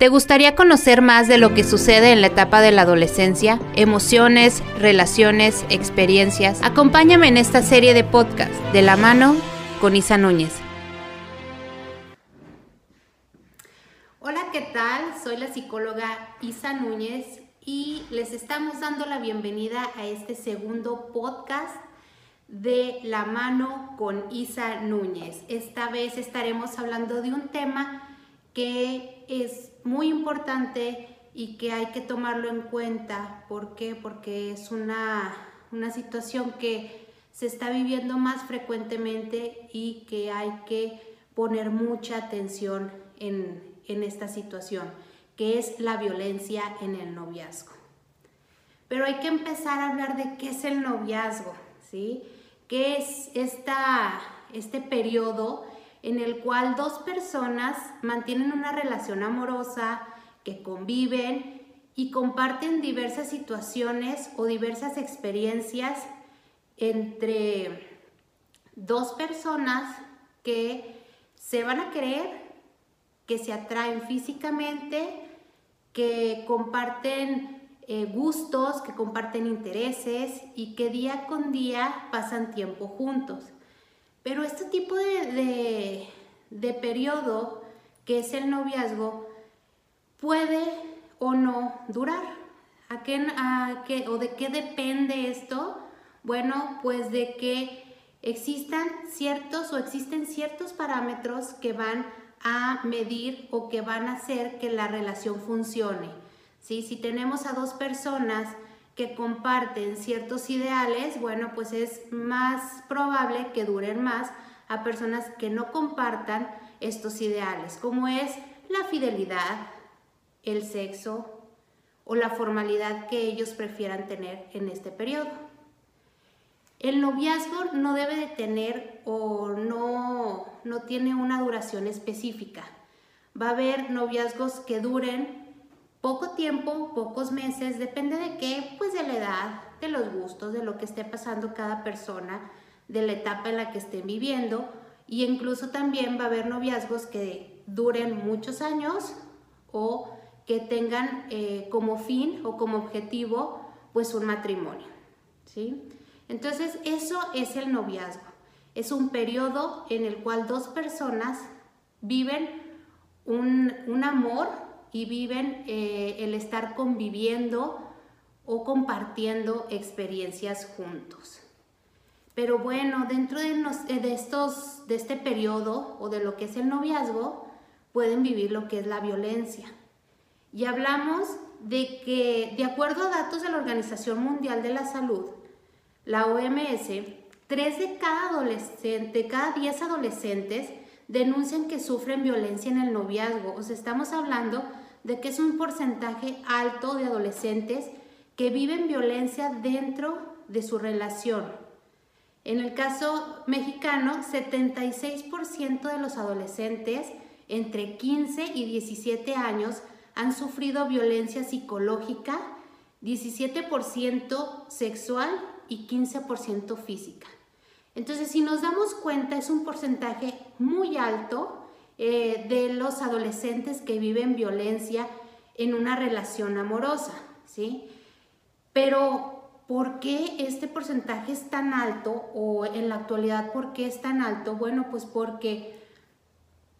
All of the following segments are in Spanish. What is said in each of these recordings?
¿Te gustaría conocer más de lo que sucede en la etapa de la adolescencia? Emociones, relaciones, experiencias. Acompáñame en esta serie de podcast de la mano con Isa Núñez. Hola, ¿qué tal? Soy la psicóloga Isa Núñez y les estamos dando la bienvenida a este segundo podcast de la mano con Isa Núñez. Esta vez estaremos hablando de un tema que es muy importante y que hay que tomarlo en cuenta. ¿Por qué? Porque es una, situación que se está viviendo más frecuentemente y que hay que poner mucha atención en, en esta situación, que es la violencia en el noviazgo. Pero hay que empezar a hablar de qué es el noviazgo, ¿sí? ¿Qué es esta, este periodo en el cual dos personas mantienen una relación amorosa, que conviven y comparten diversas situaciones o diversas experiencias entre dos personas que se van a querer, que se atraen físicamente, que comparten eh, gustos, que comparten intereses y que día con día pasan tiempo juntos. Pero este tipo de, periodo, que es el noviazgo, puede o no durar. ¿A qué, ¿O de qué depende esto? Bueno, pues de que existan ciertos o existen ciertos parámetros que van a medir o que van a hacer que la relación funcione. ¿Sí? Si tenemos a dos personas que comparten ciertos ideales, bueno, pues es más probable que duren más a personas que no compartan estos ideales, como es la fidelidad, el sexo o la formalidad que ellos prefieran tener en este periodo. El noviazgo no debe de tener o no, no tiene una duración específica. Va a haber noviazgos que duren poco tiempo, pocos meses, depende de qué, pues de la edad, de los gustos, de lo que esté pasando cada persona, de la etapa en la que estén viviendo y incluso también va a haber noviazgos que duren muchos años o que tengan eh, como fin o como objetivo pues un matrimonio, ¿sí? Entonces eso es el noviazgo, es un periodo en el cual dos personas viven un, un amor y viven eh, el estar conviviendo o compartiendo experiencias juntos. Pero bueno, dentro de, eh, de, estos, de este periodo o de lo que es el noviazgo, pueden vivir lo que es la violencia. Y hablamos de que, de acuerdo a datos de la Organización Mundial de la Salud, la OMS, 3 de cada adolescente, cada 10 adolescentes denuncian que sufren violencia en el noviazgo. O sea, estamos hablando de que es un porcentaje alto de adolescentes que viven violencia dentro de su relación. En el caso mexicano, 76% de los adolescentes entre 15 y 17 años han sufrido violencia psicológica, 17% sexual y 15% física. Entonces, si nos damos cuenta, es un porcentaje muy alto eh, de los adolescentes que viven violencia en una relación amorosa, ¿sí? Pero, ¿por qué este porcentaje es tan alto o en la actualidad por qué es tan alto? Bueno, pues porque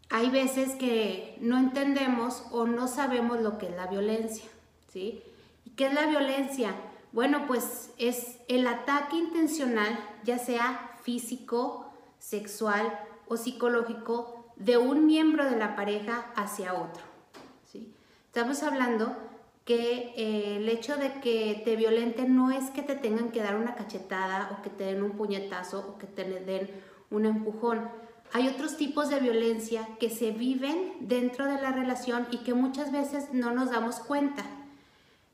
hay veces que no entendemos o no sabemos lo que es la violencia, ¿sí? ¿Y qué es la violencia? Bueno, pues es el ataque intencional, ya sea físico, sexual o psicológico, de un miembro de la pareja hacia otro. ¿sí? Estamos hablando que eh, el hecho de que te violenten no es que te tengan que dar una cachetada o que te den un puñetazo o que te den un empujón. Hay otros tipos de violencia que se viven dentro de la relación y que muchas veces no nos damos cuenta.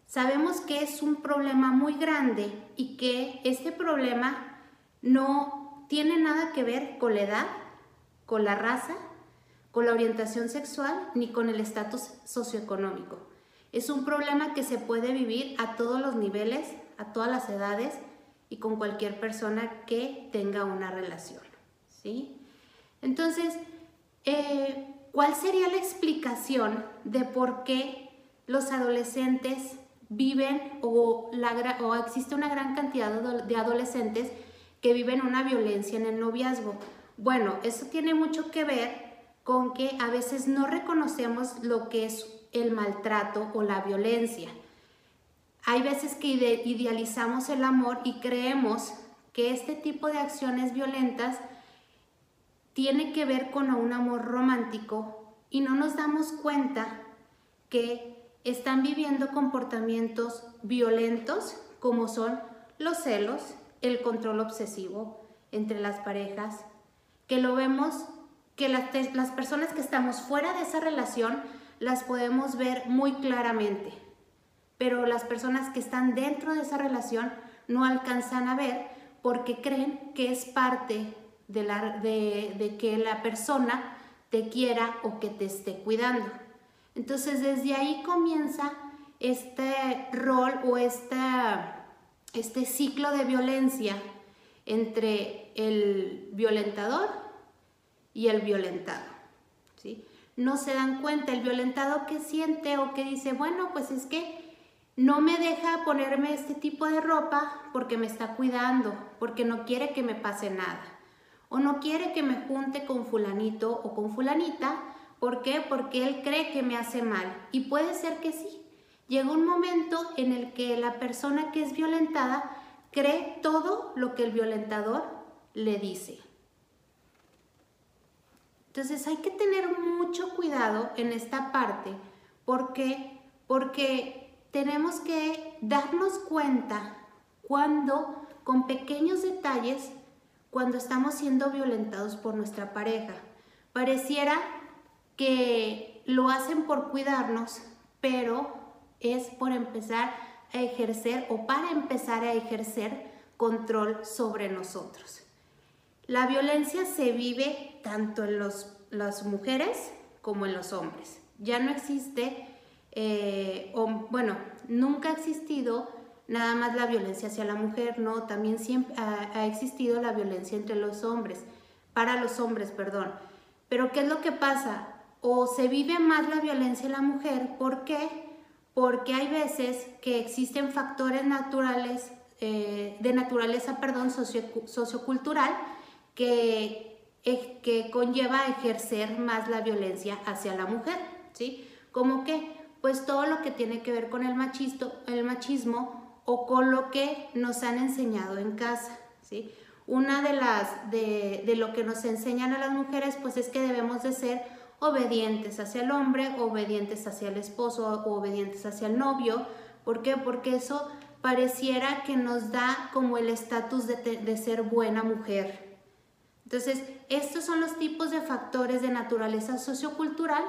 Sabemos que es un problema muy grande y que este problema no tiene nada que ver con la edad, con la raza, con la orientación sexual ni con el estatus socioeconómico. Es un problema que se puede vivir a todos los niveles, a todas las edades y con cualquier persona que tenga una relación. ¿sí? Entonces, eh, ¿Cuál sería la explicación de por qué los adolescentes viven o, o existe una gran cantidad de adolescentes que viven una violencia en el noviazgo? Bueno, eso tiene mucho que ver con que a veces no reconocemos lo que es el maltrato o la violencia. Hay veces que idealizamos el amor y creemos que este tipo de acciones violentas tiene que ver con un amor romántico y no nos damos cuenta que están viviendo comportamientos violentos como son los celos, el control obsesivo entre las parejas, que lo vemos que las, las personas que estamos fuera de esa relación las podemos ver muy claramente, pero las personas que están dentro de esa relación no alcanzan a ver porque creen que es parte de, la, de, de que la persona te quiera o que te esté cuidando. Entonces desde ahí comienza este rol o esta, este ciclo de violencia entre el violentador y el violentado. ¿sí? No se dan cuenta el violentado que siente o que dice, bueno, pues es que no me deja ponerme este tipo de ropa porque me está cuidando, porque no quiere que me pase nada. O no quiere que me junte con fulanito o con fulanita. ¿Por qué? Porque él cree que me hace mal. Y puede ser que sí. Llega un momento en el que la persona que es violentada cree todo lo que el violentador le dice. Entonces hay que tener mucho cuidado en esta parte porque, porque tenemos que darnos cuenta cuando con pequeños detalles, cuando estamos siendo violentados por nuestra pareja. Pareciera que lo hacen por cuidarnos, pero es por empezar a ejercer o para empezar a ejercer control sobre nosotros. La violencia se vive tanto en los, las mujeres como en los hombres. Ya no existe, eh, bueno, nunca ha existido nada más la violencia hacia la mujer, no, también siempre ha, ha, existido la violencia entre los hombres, para los hombres, perdón. Pero ¿qué es lo que pasa? O se vive más la violencia en la mujer, ¿por qué? Porque hay veces que existen factores naturales, eh, de naturaleza, perdón, socio, sociocultural, que, que conlleva ejercer más la violencia hacia la mujer, ¿sí? Como que, pues todo lo que tiene que ver con el, machisto, el machismo o con lo que nos han enseñado en casa, ¿sí? Una de las, de, de lo que nos enseñan a las mujeres, pues es que debemos de ser obedientes hacia el hombre, obedientes hacia el esposo, obedientes hacia el novio. ¿Por qué? Porque eso pareciera que nos da como el estatus de, de, ser buena mujer, entonces, estos son los tipos de factores de naturaleza sociocultural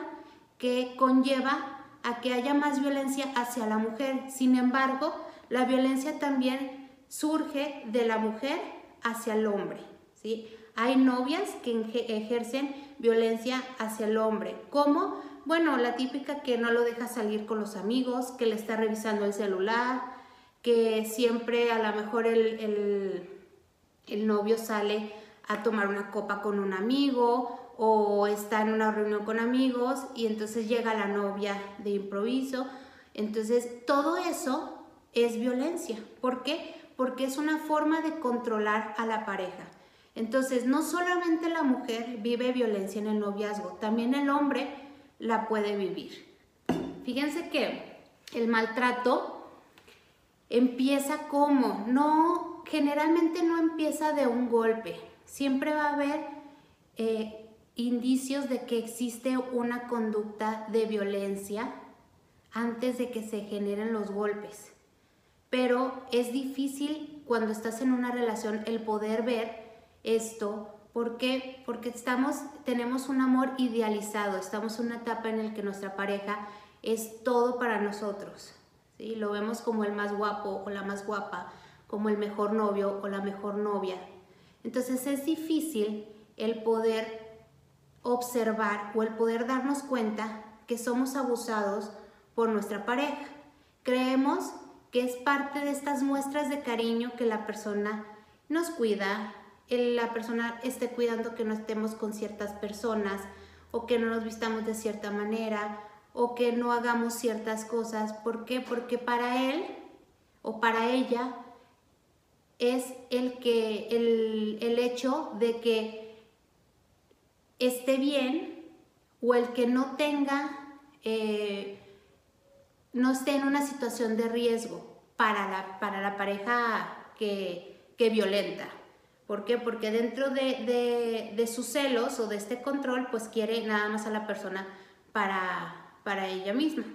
que conlleva a que haya más violencia hacia la mujer. Sin embargo, la violencia también surge de la mujer hacia el hombre. ¿sí? Hay novias que ejercen violencia hacia el hombre. ¿Cómo? Bueno, la típica que no lo deja salir con los amigos, que le está revisando el celular, que siempre a lo mejor el, el novio sale a tomar una copa con un amigo o está en una reunión con amigos y entonces llega la novia de improviso. Entonces todo eso es violencia. ¿Por qué? Porque es una forma de controlar a la pareja. Entonces no solamente la mujer vive violencia en el noviazgo, también el hombre la puede vivir. Fíjense que el maltrato empieza como, no, generalmente no empieza de un golpe, siempre va a haber eh, indicios de que existe una conducta de violencia antes de que se generen los golpes. Pero es difícil cuando estás en una relación el poder ver esto. ¿Por qué? Porque estamos, tenemos un amor idealizado, estamos en una etapa en la que nuestra pareja es todo para nosotros. ¿sí? Lo vemos como el más guapo o la más guapa, como el mejor novio o la mejor novia. Entonces es difícil el poder observar o el poder darnos cuenta que somos abusados por nuestra pareja. Creemos que es parte de estas muestras de cariño que la persona nos cuida, la persona esté cuidando que no estemos con ciertas personas o que no nos vistamos de cierta manera o que no hagamos ciertas cosas. ¿Por qué? Porque para él o para ella es el, que, el, hecho de que esté bien o el que no tenga, eh, no esté en una situación de riesgo para la, para la pareja que, que violenta. ¿Por qué? Porque dentro de, sus celos o de este control, pues quiere nada más a la persona para, para ella misma.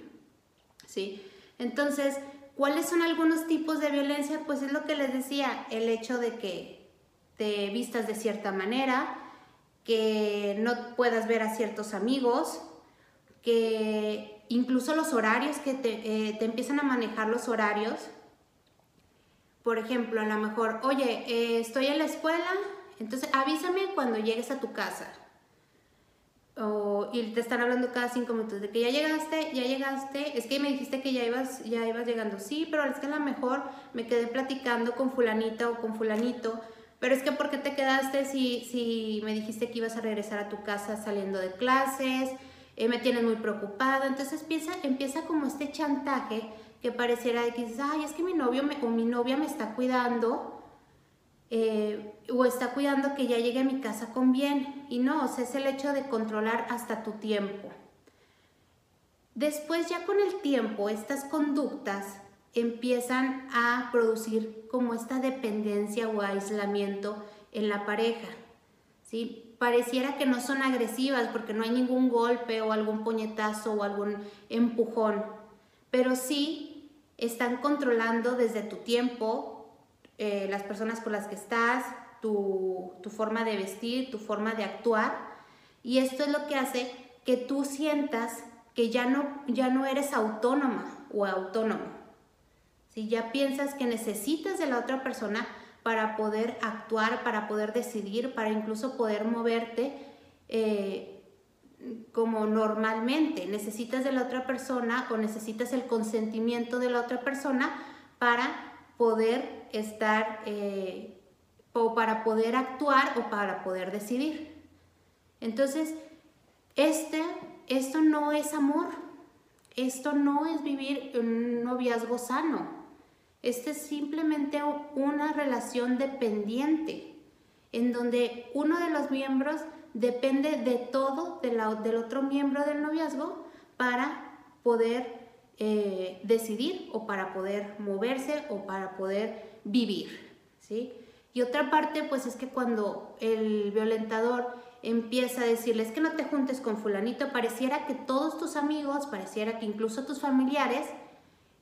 ¿Sí? Entonces, ¿cuáles son algunos tipos de violencia? Pues es lo que les decía, el hecho de que te vistas de cierta manera, que no puedas ver a ciertos amigos, que incluso los horarios, que te, eh, empiezan a manejar los horarios, por ejemplo, a lo mejor, oye, eh, estoy en la escuela, entonces avísame cuando llegues a tu casa. O, y te están hablando cada cinco minutos de que ya llegaste, ya llegaste, es que me dijiste que ya ibas, ya ibas llegando. Sí, pero es que a lo mejor me quedé platicando con fulanita o con fulanito, pero es que ¿por qué te quedaste si, si me dijiste que ibas a regresar a tu casa saliendo de clases? Eh, me tienes muy preocupada. Entonces empieza, empieza como este chantaje que pareciera que dices, ay, es que mi novio o mi novia me está cuidando, eh, o está cuidando que ya llegue a mi casa con bien. Y no, o sea, es el hecho de controlar hasta tu tiempo. Después ya con el tiempo, estas conductas empiezan a producir como esta dependencia o aislamiento en la pareja. ¿sí? Pareciera que no son agresivas porque no hay ningún golpe o algún puñetazo o algún empujón, pero sí están controlando desde tu tiempo, eh, las personas con las que estás, tu, forma de vestir, tu forma de actuar. Y esto es lo que hace que tú sientas que ya no, ya no eres autónoma o autónomo. Si ya piensas que necesitas de la otra persona para poder actuar, para poder decidir, para incluso poder moverte, eh, como normalmente. Necesitas de la otra persona o necesitas el consentimiento de la otra persona para poder estar eh, o para poder actuar o para poder decidir. Entonces, este, esto no es amor. Esto no es vivir un noviazgo sano. Este es simplemente una relación dependiente en donde uno de los miembros depende de todo del otro miembro del noviazgo para poder eh, decidir o para poder moverse o para poder vivir, ¿sí? Y otra parte, pues es que cuando el violentador empieza a decirles que no te juntes con fulanito, pareciera que todos tus amigos, pareciera que incluso tus familiares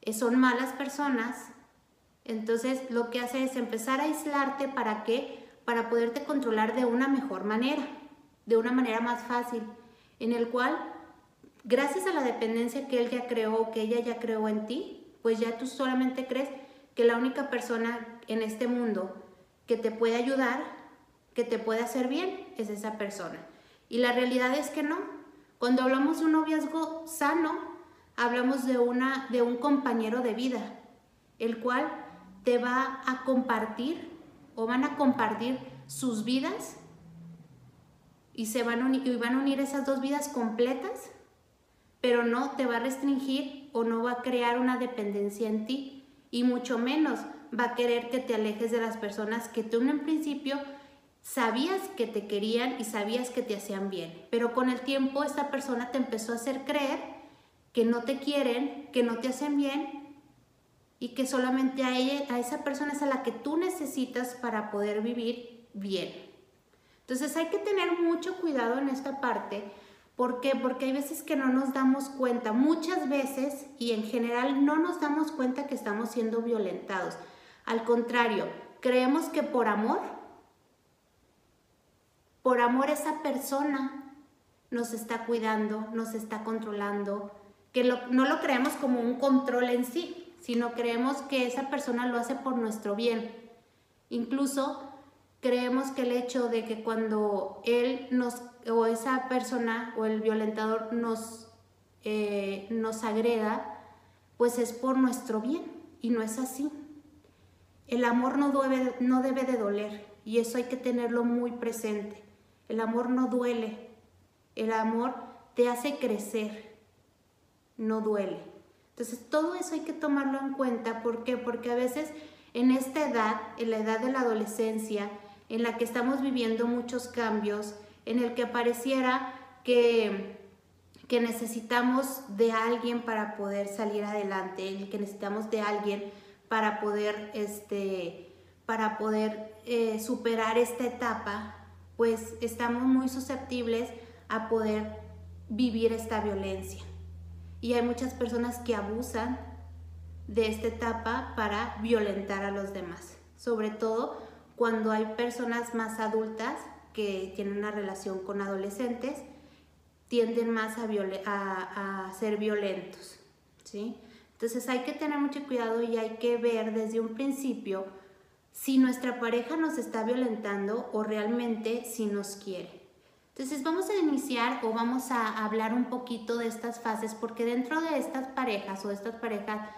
eh, son malas personas, entonces lo que hace es empezar a aislarte para que para poderte controlar de una mejor manera de una manera más fácil, en el cual, gracias a la dependencia que él ya creó, que ella ya creó en ti, pues ya tú solamente crees que la única persona en este mundo que te puede ayudar, que te puede hacer bien, es esa persona. Y la realidad es que no. Cuando hablamos de un noviazgo sano, hablamos de, una, de un compañero de vida, el cual te va a compartir o van a compartir sus vidas y se van a, unir, van a unir esas dos vidas completas, pero no te va a restringir o no va a crear una dependencia en ti y mucho menos va a querer que te alejes de las personas que tú en principio sabías que te querían y sabías que te hacían bien, pero con el tiempo esta persona te empezó a hacer creer que no te quieren, que no te hacen bien y que solamente a ella, a esa persona es a la que tú necesitas para poder vivir bien. Entonces hay que tener mucho cuidado en esta parte. ¿Por qué? Porque hay veces que no nos damos cuenta, muchas veces y en general no nos damos cuenta que estamos siendo violentados. Al contrario, creemos que por amor, por amor esa persona nos está cuidando, nos está controlando, que no lo creemos como un control en sí, sino creemos que esa persona lo hace por nuestro bien. Incluso creemos que el hecho de que cuando él nos, o esa persona o el violentador nos, eh, nos pues es por nuestro bien y no es así. El amor no debe, no debe de doler y eso hay que tenerlo muy presente. El amor no duele. El amor te hace crecer, no duele. Entonces todo eso hay que tomarlo en cuenta. ¿Por qué? Porque a veces en esta edad, en la edad de la adolescencia, en la que estamos viviendo muchos cambios, en el que pareciera que, que necesitamos de alguien para poder salir adelante, en el que necesitamos de alguien para poder, este, para poder eh, superar esta etapa, pues estamos muy susceptibles a poder vivir esta violencia. Y hay muchas personas que abusan de esta etapa para violentar a los demás, sobre todo cuando hay personas más adultas que tienen una relación con adolescentes, tienden más a, ser violentos, ¿sí? Entonces hay que tener mucho cuidado y hay que ver desde un principio si nuestra pareja nos está violentando o realmente si nos quiere. Entonces vamos a iniciar o vamos a hablar un poquito de estas fases porque dentro de estas parejas o de estas parejas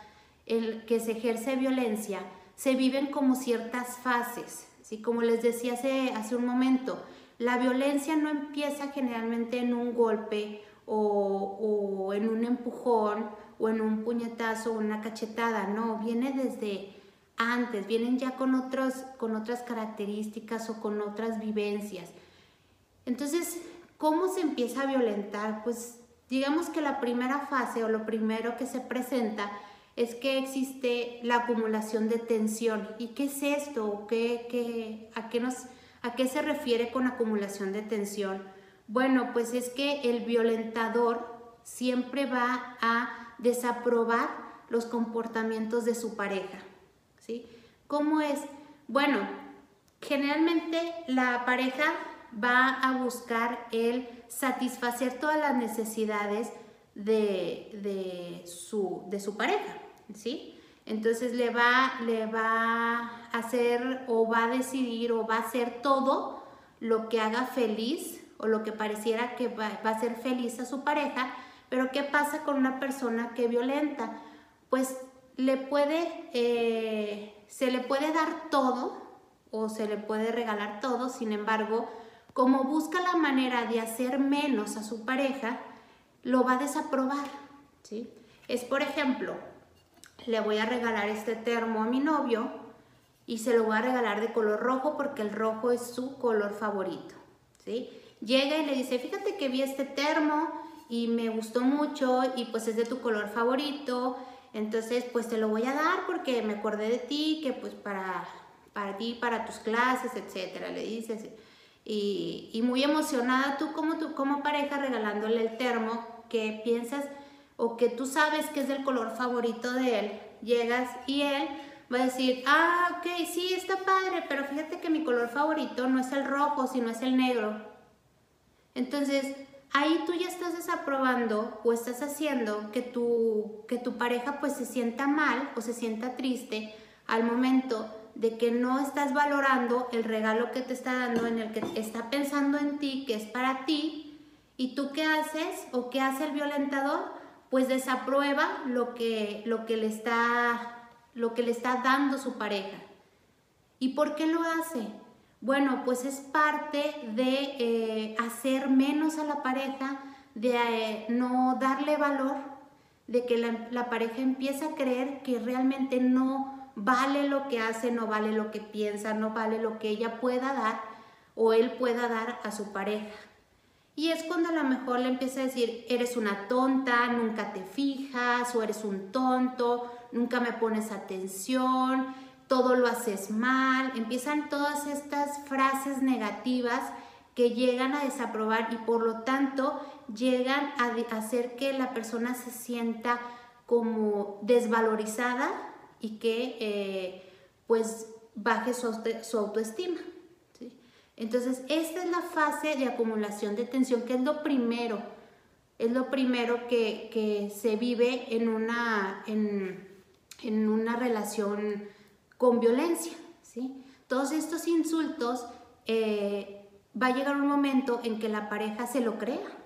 el que se ejerce violencia, se viven como ciertas fases. ¿Sí? Como les decía hace, hace un momento, la violencia no empieza generalmente en un golpe o, o en un empujón o en un puñetazo o una cachetada, no, viene desde antes, vienen ya con, otros, con otras características o con otras vivencias. Entonces, ¿cómo se empieza a violentar? Pues digamos que la primera fase o lo primero que se presenta es que existe la acumulación de tensión. ¿Y qué es esto? ¿Qué, a, qué nos, ¿A qué se refiere con acumulación de tensión? Bueno, pues es que el violentador siempre va a desaprobar los comportamientos de su pareja. ¿sí? ¿Cómo es? Bueno, generalmente la pareja va a buscar el satisfacer todas las necesidades de, su, de su pareja, ¿sí? Entonces le va, le va a hacer o va a decidir o va a hacer todo lo que haga feliz o lo que pareciera que va, a hacer feliz a su pareja, pero ¿qué pasa con una persona que violenta? Pues le puede, eh, se le puede dar todo o se le puede regalar todo, sin embargo, como busca la manera de hacer menos a su pareja, lo va a desaprobar, ¿sí? Es, por ejemplo, le voy a regalar este termo a mi novio y se lo voy a regalar de color rojo porque el rojo es su color favorito, ¿sí? Llega y le dice, fíjate que vi este termo y me gustó mucho y pues es de tu color favorito, entonces pues te lo voy a dar porque me acordé de ti, que pues para, para ti, para tus clases, etcétera, le dices. Y, muy emocionada tú como, tú como pareja regalándole el termo que piensas o que tú sabes que es del color favorito de él, llegas y él va a decir, ah, ok, sí, está padre, pero fíjate que mi color favorito no es el rojo, sino es el negro. Entonces, ahí tú ya estás desaprobando o estás haciendo que tu, que tu pareja pues se sienta mal o se sienta triste al momento de que no estás valorando el regalo que te está dando, en el que está pensando en ti, que es para ti, ¿Y tú qué haces o qué hace el violentador? Pues desaprueba lo que, lo que, le, está, lo que le está dando su pareja. ¿Y por qué lo hace? Bueno, pues es parte de eh, hacer menos a la pareja, de eh, no darle valor, de que la, la pareja empieza a creer que realmente no vale lo que hace, no vale lo que piensa, no vale lo que ella pueda dar o él pueda dar a su pareja. Y es cuando a lo mejor le empieza a decir, eres una tonta, nunca te fijas, o eres un tonto, nunca me pones atención, todo lo haces mal. Empiezan todas estas frases negativas que llegan a desaprobar y por lo tanto llegan a hacer que la persona se sienta como desvalorizada y que eh, pues baje su autoestima. Entonces, esta es la fase de acumulación de tensión, que es lo primero, es lo primero que, se vive en una, en, una relación con violencia. ¿sí? Todos estos insultos eh, va a llegar un momento en que la pareja se lo crea,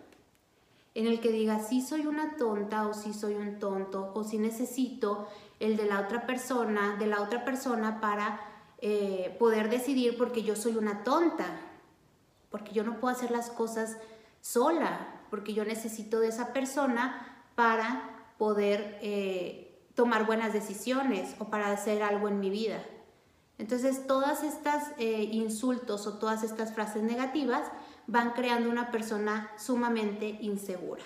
en el que diga, sí soy una tonta o sí soy un tonto o sí necesito el de la otra persona, de la otra persona para eh, poder decidir porque yo soy una tonta, porque yo no puedo hacer las cosas sola, porque yo necesito de esa persona para poder eh, tomar buenas decisiones o para hacer algo en mi vida. Entonces, todas estas eh, insultos o todas estas frases negativas van creando una persona sumamente insegura.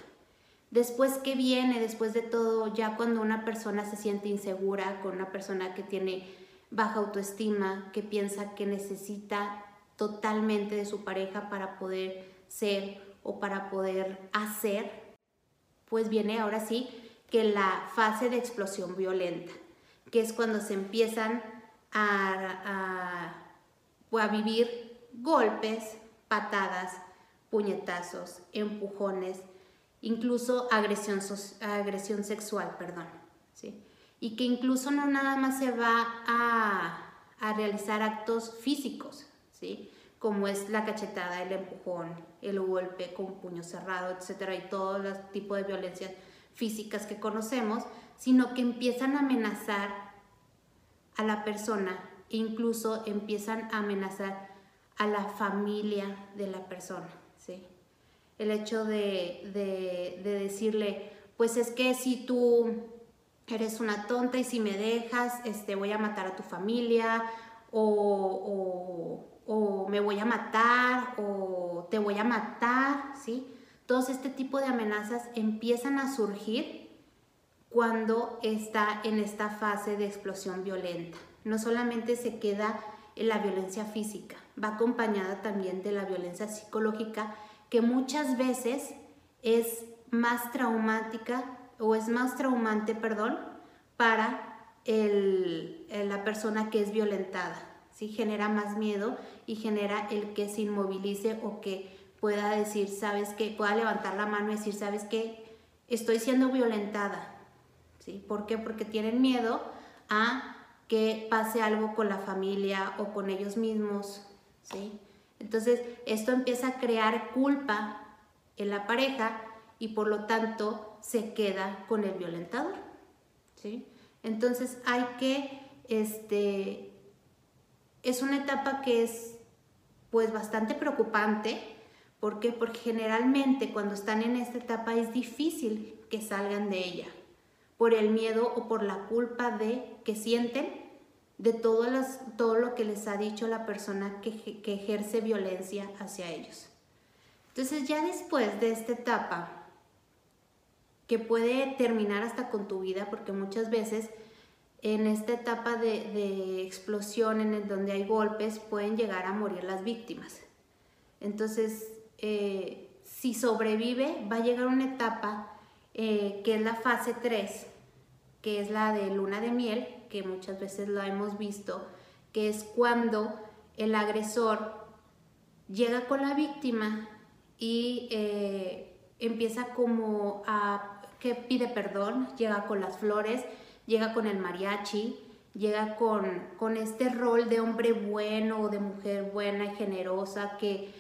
Después, ¿qué viene? Después de todo, ya cuando una persona se siente insegura, con una persona que tiene baja autoestima, que piensa que necesita totalmente de su pareja para poder ser o para poder hacer, pues viene ahora sí que la fase de explosión violenta, que es cuando se empiezan a, a, vivir golpes, patadas, puñetazos, empujones, incluso agresión, agresión sexual, perdón, ¿sí? Y que incluso no nada más se va a, realizar actos físicos, ¿sí? Como es la cachetada, el empujón, el golpe con puño cerrado, etcétera, y todo los tipo de violencias físicas que conocemos, sino que empiezan a amenazar a la persona e incluso empiezan a amenazar a la familia de la persona, ¿sí? el hecho de, decirle, pues es que si tú eres una tonta y si me dejas, este, voy a matar a tu familia o, me voy a matar o te voy a matar, ¿sí? Todos este tipo de amenazas empiezan a surgir cuando está en esta fase de explosión violenta. No solamente se queda en la violencia física, va acompañada también de la violencia psicológica que muchas veces es más traumática o es más traumante, perdón, para la persona que es violentada. ¿sí? Genera más miedo y genera el que se inmovilice o que pueda decir, sabes que, pueda levantar la mano y decir, sabes que estoy siendo violentada. ¿sí? ¿Por qué? Porque tienen miedo a que pase algo con la familia o con ellos mismos. ¿sí? Entonces, esto empieza a crear culpa en la pareja y por lo tanto se queda con el violentador. ¿sí? Entonces, hay que, este, es una etapa que es pues bastante preocupante. ¿Por qué? Porque generalmente cuando están en esta etapa es difícil que salgan de ella por el miedo o por la culpa de que sienten de todo, todo lo que les ha dicho la persona que, que ejerce violencia hacia ellos. Entonces ya después de esta etapa, que puede terminar hasta con tu vida, porque muchas veces en esta etapa de, explosión en donde hay golpes pueden llegar a morir las víctimas. Entonces, eh, si sobrevive, va a llegar una etapa eh, que es la fase 3, que es la de luna de miel, que muchas veces lo hemos visto, que es cuando el agresor llega con la víctima y eh, empieza como a que pide perdón, llega con las flores, llega con el mariachi, llega con, con este rol de hombre bueno o de mujer buena y generosa que,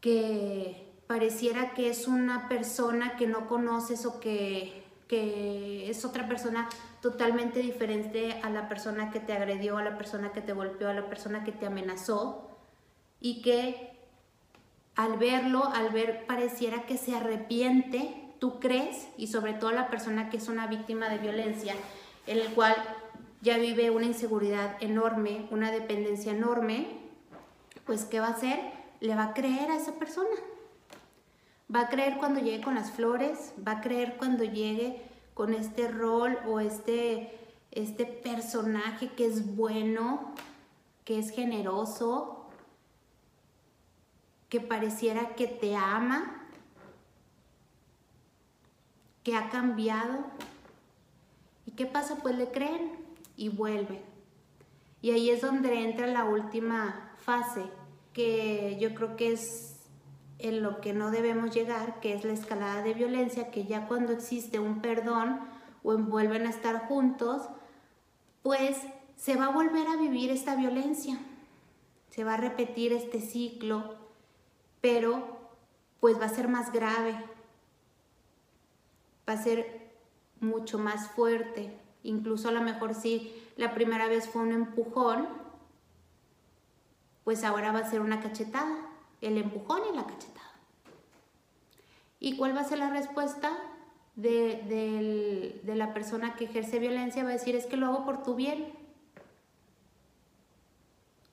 que pareciera que es una persona que no conoces o que que es otra persona totalmente diferente a la persona que te agredió, a la persona que te golpeó, a la persona que te amenazó y que al verlo, al ver, pareciera que se arrepiente, tú crees, y sobre todo la persona que es una víctima de violencia, en el cual ya vive una inseguridad enorme, una dependencia enorme, pues ¿qué va a hacer? Le va a creer a esa persona Va a creer cuando llegue con las flores, va a creer cuando llegue con este rol o este, este personaje que es bueno, que es generoso, que pareciera que te ama, que ha cambiado. ¿Y qué pasa? Pues le creen y vuelven. Y ahí es donde entra la última fase, que yo creo que es en lo que no debemos llegar, que es la escalada de violencia, que ya cuando existe un perdón o vuelven a estar juntos, pues se va a volver a vivir esta violencia, se va a repetir este ciclo, pero pues va a ser más grave, va a ser mucho más fuerte, incluso a lo mejor si la primera vez fue un empujón, pues ahora va a ser una cachetada el empujón y la cachetada. ¿Y cuál va a ser la respuesta de, de la persona que ejerce violencia? Va a decir, es que lo hago por tu bien.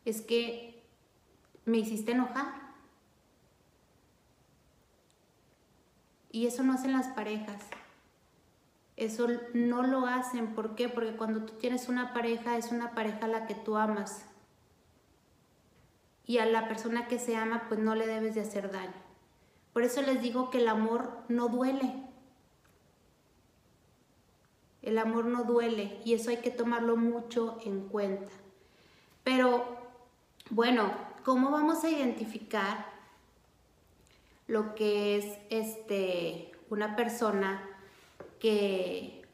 Es que me hiciste enojar. Y eso no hacen las parejas. Eso no lo hacen. ¿Por qué? Porque cuando tú tienes una pareja, es una pareja a la que tú amas. Y a la persona que se ama, pues no le debes de hacer daño. Por eso les digo que el amor no duele. El amor no duele y eso hay que tomarlo mucho en cuenta. Pero bueno, ¿cómo vamos a identificar lo que es este una persona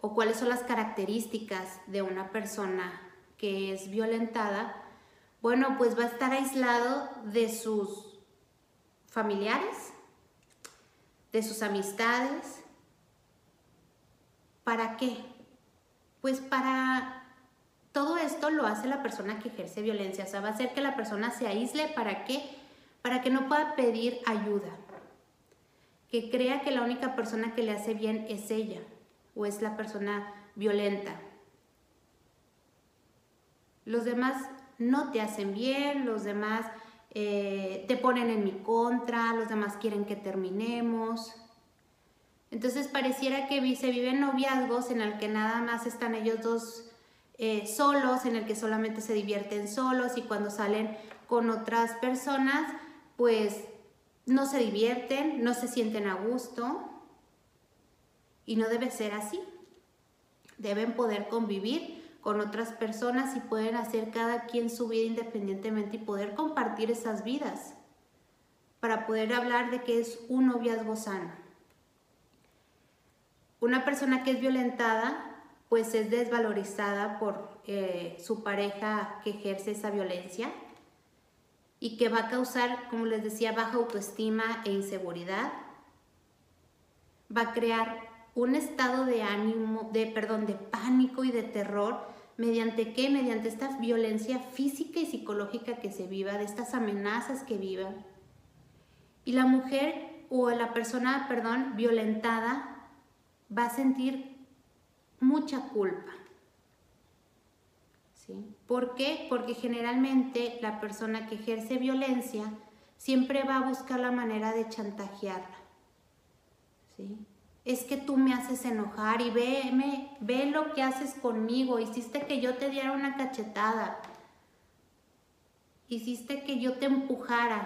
o cuáles son las características de una persona que es violentada? Bueno, pues va a estar aislado de sus familiares, de sus amistades. ¿Para qué? Pues para todo esto lo hace la persona que ejerce violencia, o sea, va a hacer que la persona se aísle para qué? Para que no pueda pedir ayuda. Que crea que la única persona que le hace bien es ella o es la persona violenta. Los demás no te hacen bien, los demás eh, te ponen en mi contra, los demás quieren que terminemos. Entonces pareciera que se viven noviazgos en el que nada más están ellos dos eh, solos, en el que solamente se divierten solos y cuando salen con otras personas, pues no se divierten, no se sienten a gusto y no debe ser así. Deben poder convivir con otras personas y pueden hacer cada quien su vida independientemente y poder compartir esas vidas para poder hablar de que es un noviazgo sano. Una persona que es violentada pues es desvalorizada por eh, su pareja que ejerce esa violencia y que va a causar, como les decía, baja autoestima e inseguridad. Va a crear un estado de ánimo, de perdón, de pánico y de terror ¿Mediante qué? Mediante esta violencia física y psicológica que se viva, de estas amenazas que viva. Y la mujer o la persona, perdón, violentada va a sentir mucha culpa. ¿Sí? ¿Por qué? Porque generalmente la persona que ejerce violencia siempre va a buscar la manera de chantajearla. ¿Sí? Es que tú me haces enojar y ve, ve lo que haces conmigo, hiciste que yo te diera una cachetada, hiciste que yo te empujara,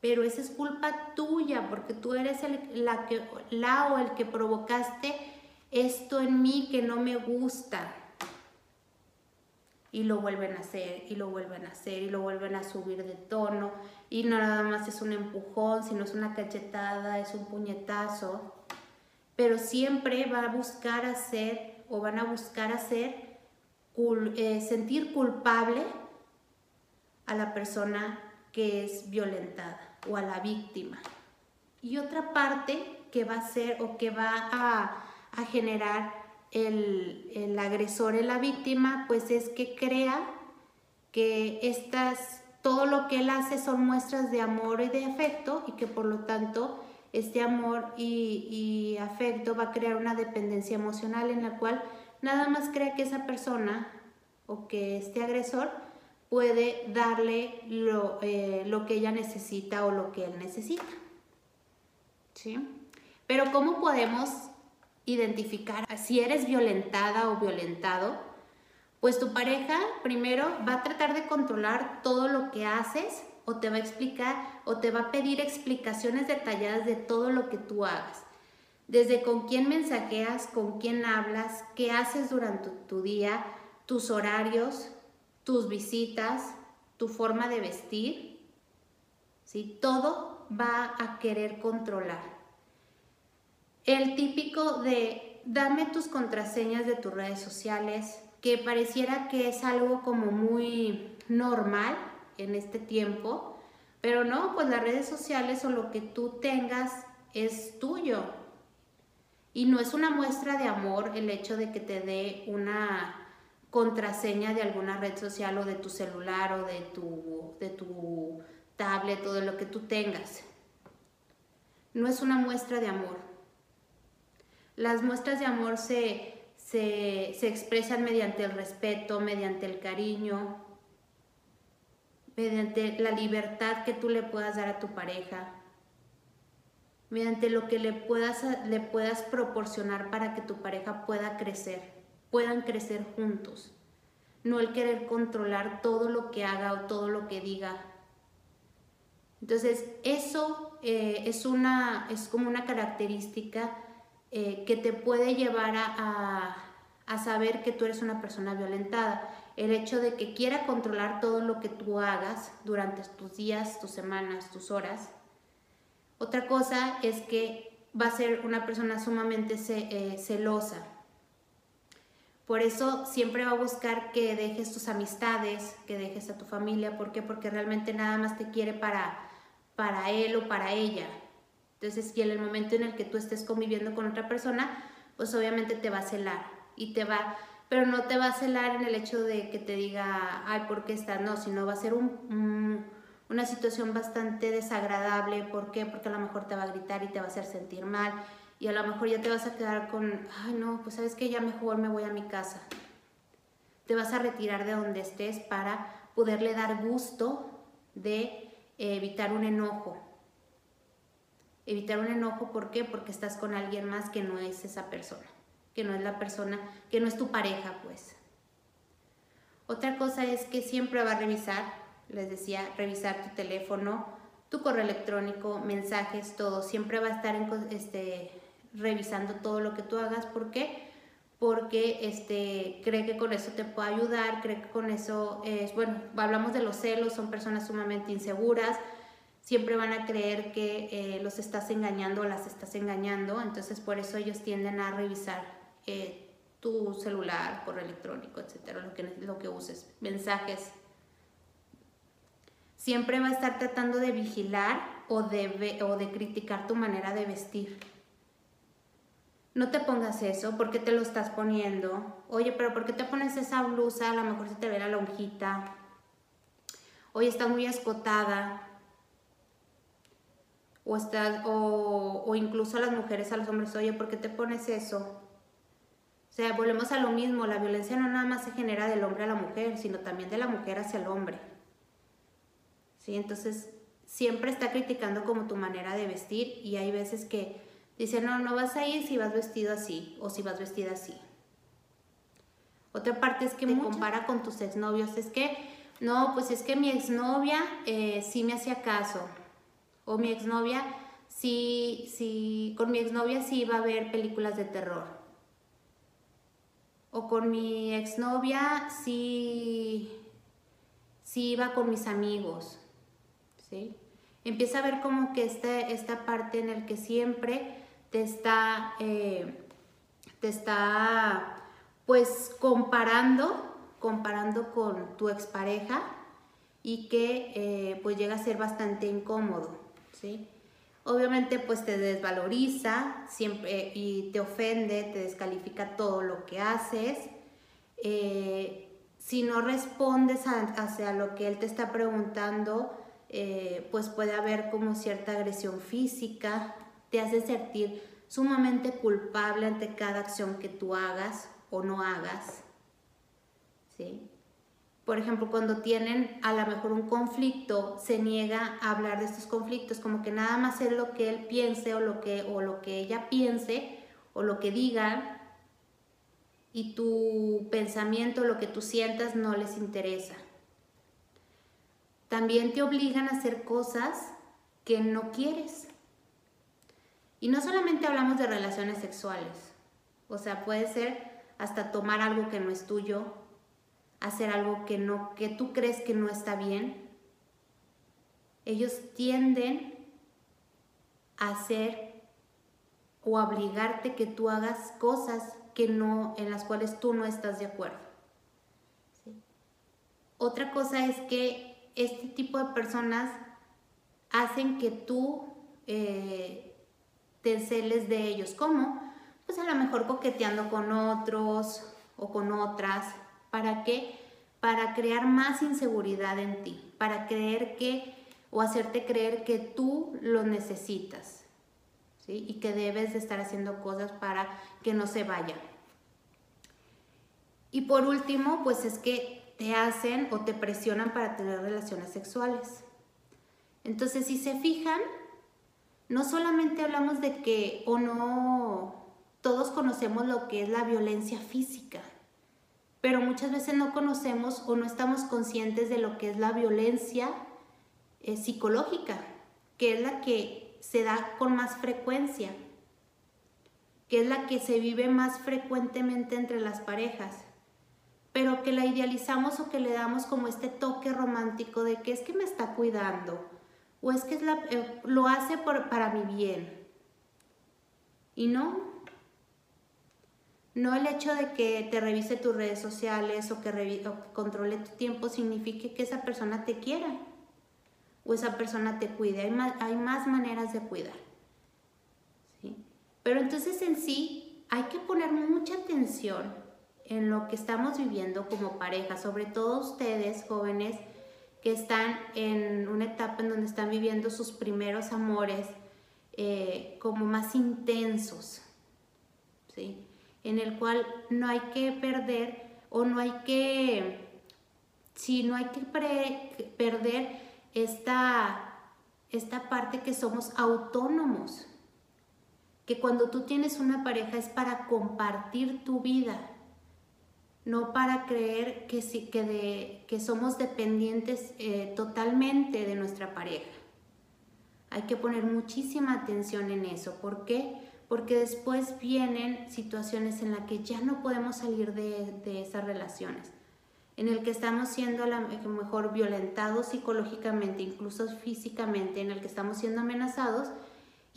pero esa es culpa tuya porque tú eres la, que, la o el que provocaste esto en mí que no me gusta y lo vuelven a hacer y lo vuelven a hacer y lo vuelven a subir de tono y no nada más es un empujón, sino es una cachetada, es un puñetazo, pero siempre va a buscar hacer o van a buscar hacer eh, sentir culpable a la persona que es violentada o a la víctima. Y otra parte que va a ser o que va a, a generar el, agresor en la víctima, pues es que crea que estas, todo lo que él hace son muestras de amor y de afecto y que por lo tanto este amor y, y afecto va a crear una dependencia emocional en la cual nada más cree que esa persona o que este agresor puede darle lo, eh, lo, que ella necesita o lo que él necesita. ¿Sí? Pero ¿cómo podemos identificar si eres violentada o violentado, pues tu pareja primero va a tratar de controlar todo lo que haces o te va a explicar o te va a pedir explicaciones detalladas de todo lo que tú hagas. Desde con quién mensajeas, con quién hablas, qué haces durante tu día, tus horarios, tus visitas, tu forma de vestir. ¿sí? Todo va a querer controlar. El típico de dame tus contraseñas de tus redes sociales, que pareciera que es algo como muy normal en este tiempo, pero no, pues las redes sociales o lo que tú tengas es tuyo. Y no es una muestra de amor el hecho de que te dé una contraseña de alguna red social o de tu celular o de tu, de tu tablet o de lo que tú tengas. no es una muestra de amor. Las muestras de amor se, se, se expresan mediante el respeto, mediante el cariño, mediante la libertad que tú le puedas dar a tu pareja, mediante lo que le puedas, le puedas proporcionar para que tu pareja pueda crecer, puedan crecer juntos. No el querer controlar todo lo que haga o todo lo que diga. Entonces, eso eh, es, una, es como una característica eh, que te puede llevar a, a saber que tú eres una persona violentada el hecho de que quiera controlar todo lo que tú hagas durante tus días, tus semanas, tus horas. Otra cosa es que va a ser una persona sumamente eh, celosa. Por eso siempre va a buscar que dejes tus amistades, que dejes a tu familia. ¿Por qué? Porque realmente nada más te quiere para, para él o para ella. Entonces, y en el momento en el que tú estés conviviendo con otra persona, pues obviamente te va a celar y te va pero no te va a celar en el hecho de que te diga, ay, ¿por qué está? No, sino va a ser un, una situación bastante desagradable. ¿Por qué? Porque a lo mejor te va a gritar y te va a hacer sentir mal. Y a lo mejor ya te vas a quedar con, ay, no, pues sabes que ya mejor me voy a mi casa. Te vas a retirar de donde estés para poderle dar gusto de evitar un enojo. Evitar un enojo, ¿por qué? Porque estás con alguien más que no es esa persona que no es la persona, que no es tu pareja, pues. Otra cosa es que siempre va a revisar, les decía, revisar tu teléfono, tu correo electrónico, mensajes, todo. Siempre va a estar este, revisando todo lo que tú hagas. ¿Por qué? Porque este, cree que con eso te puede ayudar, cree que con eso es, bueno, hablamos de los celos, son personas sumamente inseguras, siempre van a creer que eh, los estás engañando o las estás engañando, entonces por eso ellos tienden a revisar eh, tu celular, correo electrónico, etcétera, lo que, uses, mensajes. Siempre va a estar tratando de vigilar o de, o de criticar tu manera de vestir. No te pongas eso, porque te lo estás poniendo? Oye, pero ¿por qué te pones esa blusa? A lo mejor se te ve la lonjita. Oye, está muy escotada. O, estás, o, o incluso a las mujeres, a los hombres, oye, ¿por qué te pones eso? O sea, volvemos a lo mismo, la violencia no nada más se genera del hombre a la mujer, sino también de la mujer hacia el hombre. ¿Sí? Entonces, siempre está criticando como tu manera de vestir y hay veces que dice, no, no vas a ir si vas vestido así o si vas vestida así. Otra parte es que me compara con tus exnovios, es que, no, pues es que mi exnovia eh, sí me hacía caso, o mi exnovia sí, sí, con mi exnovia sí iba a ver películas de terror o con mi exnovia sí, sí iba con mis amigos, ¿sí? Empieza a ver como que este, esta parte en el que siempre te está, eh, te está pues comparando, comparando con tu expareja y que eh, pues llega a ser bastante incómodo, obviamente pues te desvaloriza siempre y te ofende, te descalifica todo lo que haces. Eh, si no respondes hacia lo que él te está preguntando, eh, pues puede haber como cierta agresión física, te hace sentir sumamente culpable ante cada acción que tú hagas o no hagas. ¿sí? Por ejemplo, cuando tienen a lo mejor un conflicto, se niega a hablar de estos conflictos, como que nada más es lo que él piense o lo que, o lo que ella piense o lo que diga y tu pensamiento, lo que tú sientas no les interesa. También te obligan a hacer cosas que no quieres. Y no solamente hablamos de relaciones sexuales, o sea, puede ser hasta tomar algo que no es tuyo, hacer algo que, no, que tú crees que no está bien, ellos tienden a hacer o a obligarte que tú hagas cosas que no, en las cuales tú no estás de acuerdo. Otra cosa es que este tipo de personas hacen que tú eh, te celes de ellos. ¿Cómo? Pues a lo mejor coqueteando con otros o con otras, ¿Para qué? Para crear más inseguridad en ti, para creer que o hacerte creer que tú lo necesitas. ¿sí? Y que debes de estar haciendo cosas para que no se vaya. Y por último, pues es que te hacen o te presionan para tener relaciones sexuales. Entonces, si se fijan, no solamente hablamos de que o no todos conocemos lo que es la violencia física, pero muchas veces no conocemos o no estamos conscientes de lo que es la violencia eh, psicológica, que es la que se da con más frecuencia, que es la que se vive más frecuentemente entre las parejas, pero que la idealizamos o que le damos como este toque romántico de que es que me está cuidando o es que eh, lo hace para mi bien. Y no, no el hecho de que te revise tus redes sociales o que, controle tu tiempo signifique que esa persona te quiera o esa persona te cuide. Hay más, hay más maneras de cuidar. ¿sí? Pero entonces en sí hay que poner mucha atención en lo que estamos viviendo como pareja, sobre todo ustedes jóvenes que están en una etapa en donde están viviendo sus primeros amores eh, como más intensos. ¿sí? En el cual no hay que perder o no hay que, si no hay que perder esta, esta parte que somos autónomos, que cuando tú tienes una pareja es para compartir tu vida, no para creer que, que, de, que somos dependientes eh, totalmente de nuestra pareja. Hay que poner muchísima atención en eso. ¿Por qué? Porque después vienen situaciones en las que ya no podemos salir de, esas relaciones, en el que estamos siendo a lo mejor violentados psicológicamente, incluso físicamente, en el que estamos siendo amenazados,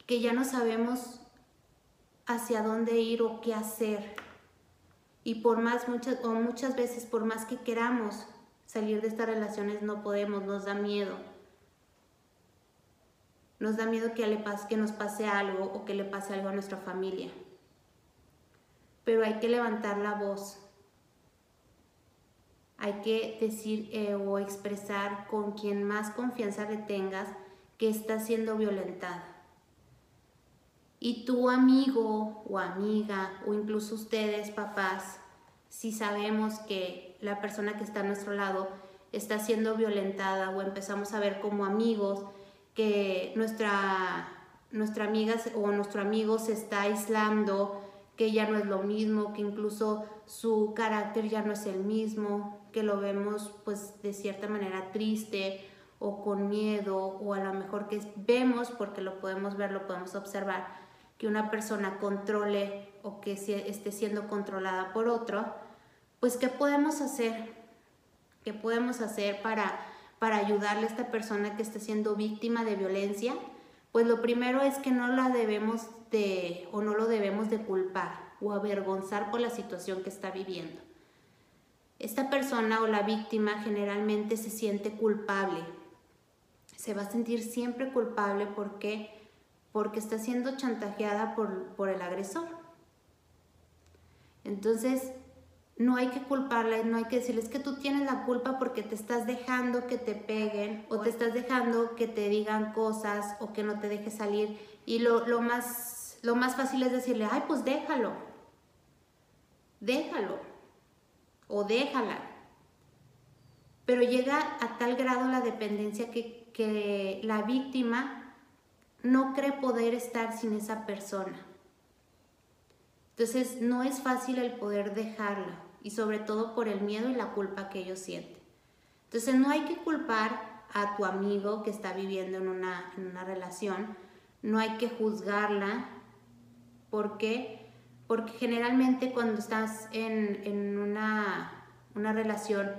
que ya no sabemos hacia dónde ir o qué hacer. Y por más, muchas, o muchas veces, por más que queramos salir de estas relaciones, no podemos, nos da miedo nos da miedo que, nos pase algo o que le pase algo a nuestra familia. Pero hay que levantar la voz. Hay que decir eh, o expresar con quien más confianza le tengas que está siendo violentada. Y tu amigo o amiga o incluso ustedes, papás, si sabemos que la persona que está a nuestro lado está siendo violentada o empezamos a ver como amigos que nuestra, nuestra amiga o nuestro amigo se está aislando, que ya no es lo mismo, que incluso su carácter ya no es el mismo, que lo vemos pues de cierta manera triste o con miedo o a lo mejor que vemos porque lo podemos ver, lo podemos observar, que una persona controle o que esté siendo controlada por otro, pues ¿qué podemos hacer? ¿Qué podemos hacer para para ayudarle a esta persona que está siendo víctima de violencia, pues lo primero es que no la debemos de o no lo debemos de culpar o avergonzar por la situación que está viviendo. Esta persona o la víctima generalmente se siente culpable. Se va a sentir siempre culpable porque porque está siendo chantajeada por, por el agresor. Entonces, no hay que culparla, no hay que decirles que tú tienes la culpa porque te estás dejando que te peguen o te estás dejando que te digan cosas o que no te dejes salir. Y lo, lo, más, lo más fácil es decirle, ay, pues déjalo, déjalo o déjala. Pero llega a tal grado la dependencia que, que la víctima no cree poder estar sin esa persona. Entonces no es fácil el poder dejarla y sobre todo por el miedo y la culpa que ellos sienten. Entonces no hay que culpar a tu amigo que está viviendo en una, relación, no hay que juzgarla. ¿Por qué? Porque generalmente cuando estás en, una, relación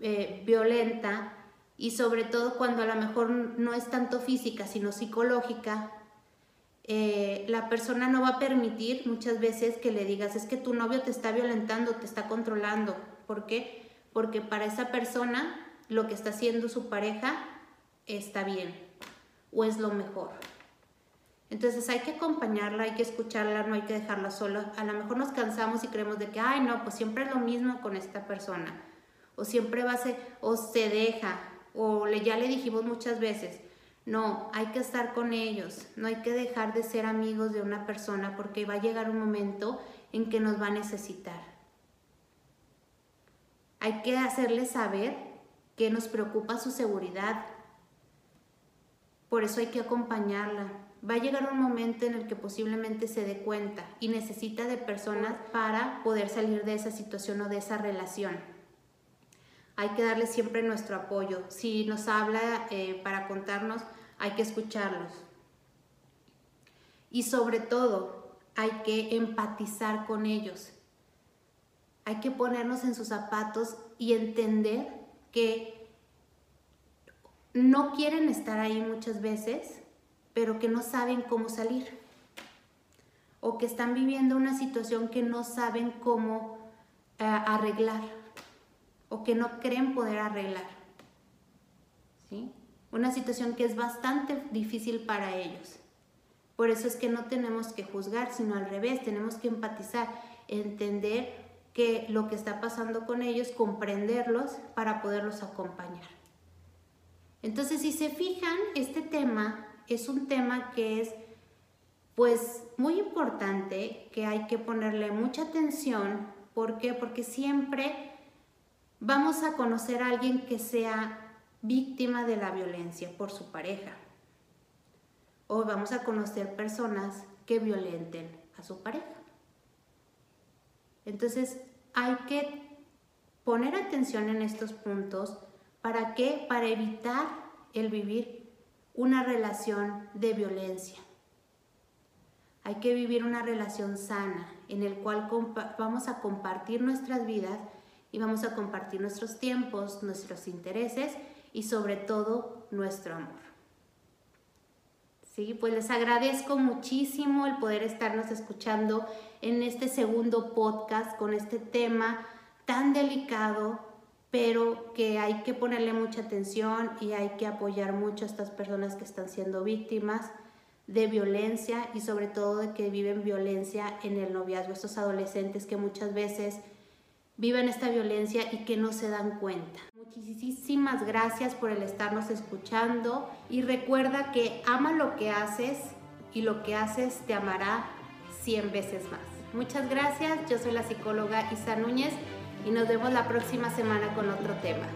eh, violenta y sobre todo cuando a lo mejor no es tanto física sino psicológica, eh, la persona no va a permitir muchas veces que le digas, es que tu novio te está violentando, te está controlando. ¿Por qué? Porque para esa persona lo que está haciendo su pareja está bien o es lo mejor. Entonces hay que acompañarla, hay que escucharla, no hay que dejarla sola. A lo mejor nos cansamos y creemos de que, ay, no, pues siempre es lo mismo con esta persona. O siempre va a ser, o se deja, o le, ya le dijimos muchas veces, No, hay que estar con ellos, no hay que dejar de ser amigos de una persona porque va a llegar un momento en que nos va a necesitar. Hay que hacerles saber que nos preocupa su seguridad. Por eso hay que acompañarla. Va a llegar un momento en el que posiblemente se dé cuenta y necesita de personas para poder salir de esa situación o de esa relación. Hay que darle siempre nuestro apoyo. Si nos habla eh, para contarnos, hay que escucharlos. Y sobre todo, hay que empatizar con ellos. Hay que ponernos en sus zapatos y entender que no quieren estar ahí muchas veces, pero que no saben cómo salir. O que están viviendo una situación que no saben cómo eh, arreglar. O que no creen poder arreglar. ¿Sí? Una situación que es bastante difícil para ellos. Por eso es que no tenemos que juzgar, sino al revés, tenemos que empatizar, entender que lo que está pasando con ellos, comprenderlos para poderlos acompañar. Entonces, si se fijan, este tema es un tema que es pues muy importante, que hay que ponerle mucha atención. ¿Por qué? Porque siempre vamos a conocer a alguien que sea víctima de la violencia por su pareja. O vamos a conocer personas que violenten a su pareja. Entonces hay que poner atención en estos puntos. ¿Para qué? Para evitar el vivir una relación de violencia. Hay que vivir una relación sana en el cual vamos a compartir nuestras vidas y vamos a compartir nuestros tiempos, nuestros intereses y sobre todo nuestro amor. Sí, pues les agradezco muchísimo el poder estarnos escuchando en este segundo podcast con este tema tan delicado, pero que hay que ponerle mucha atención y hay que apoyar mucho a estas personas que están siendo víctimas de violencia y sobre todo de que viven violencia en el noviazgo, estos adolescentes que muchas veces viven esta violencia y que no se dan cuenta. Muchísimas gracias por el estarnos escuchando y recuerda que ama lo que haces y lo que haces te amará 100 veces más. Muchas gracias, yo soy la psicóloga Isa Núñez y nos vemos la próxima semana con otro tema.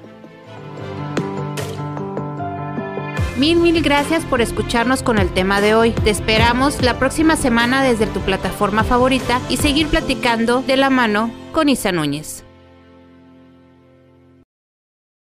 Mil, mil gracias por escucharnos con el tema de hoy. Te esperamos la próxima semana desde tu plataforma favorita y seguir platicando de la mano con Isa Núñez.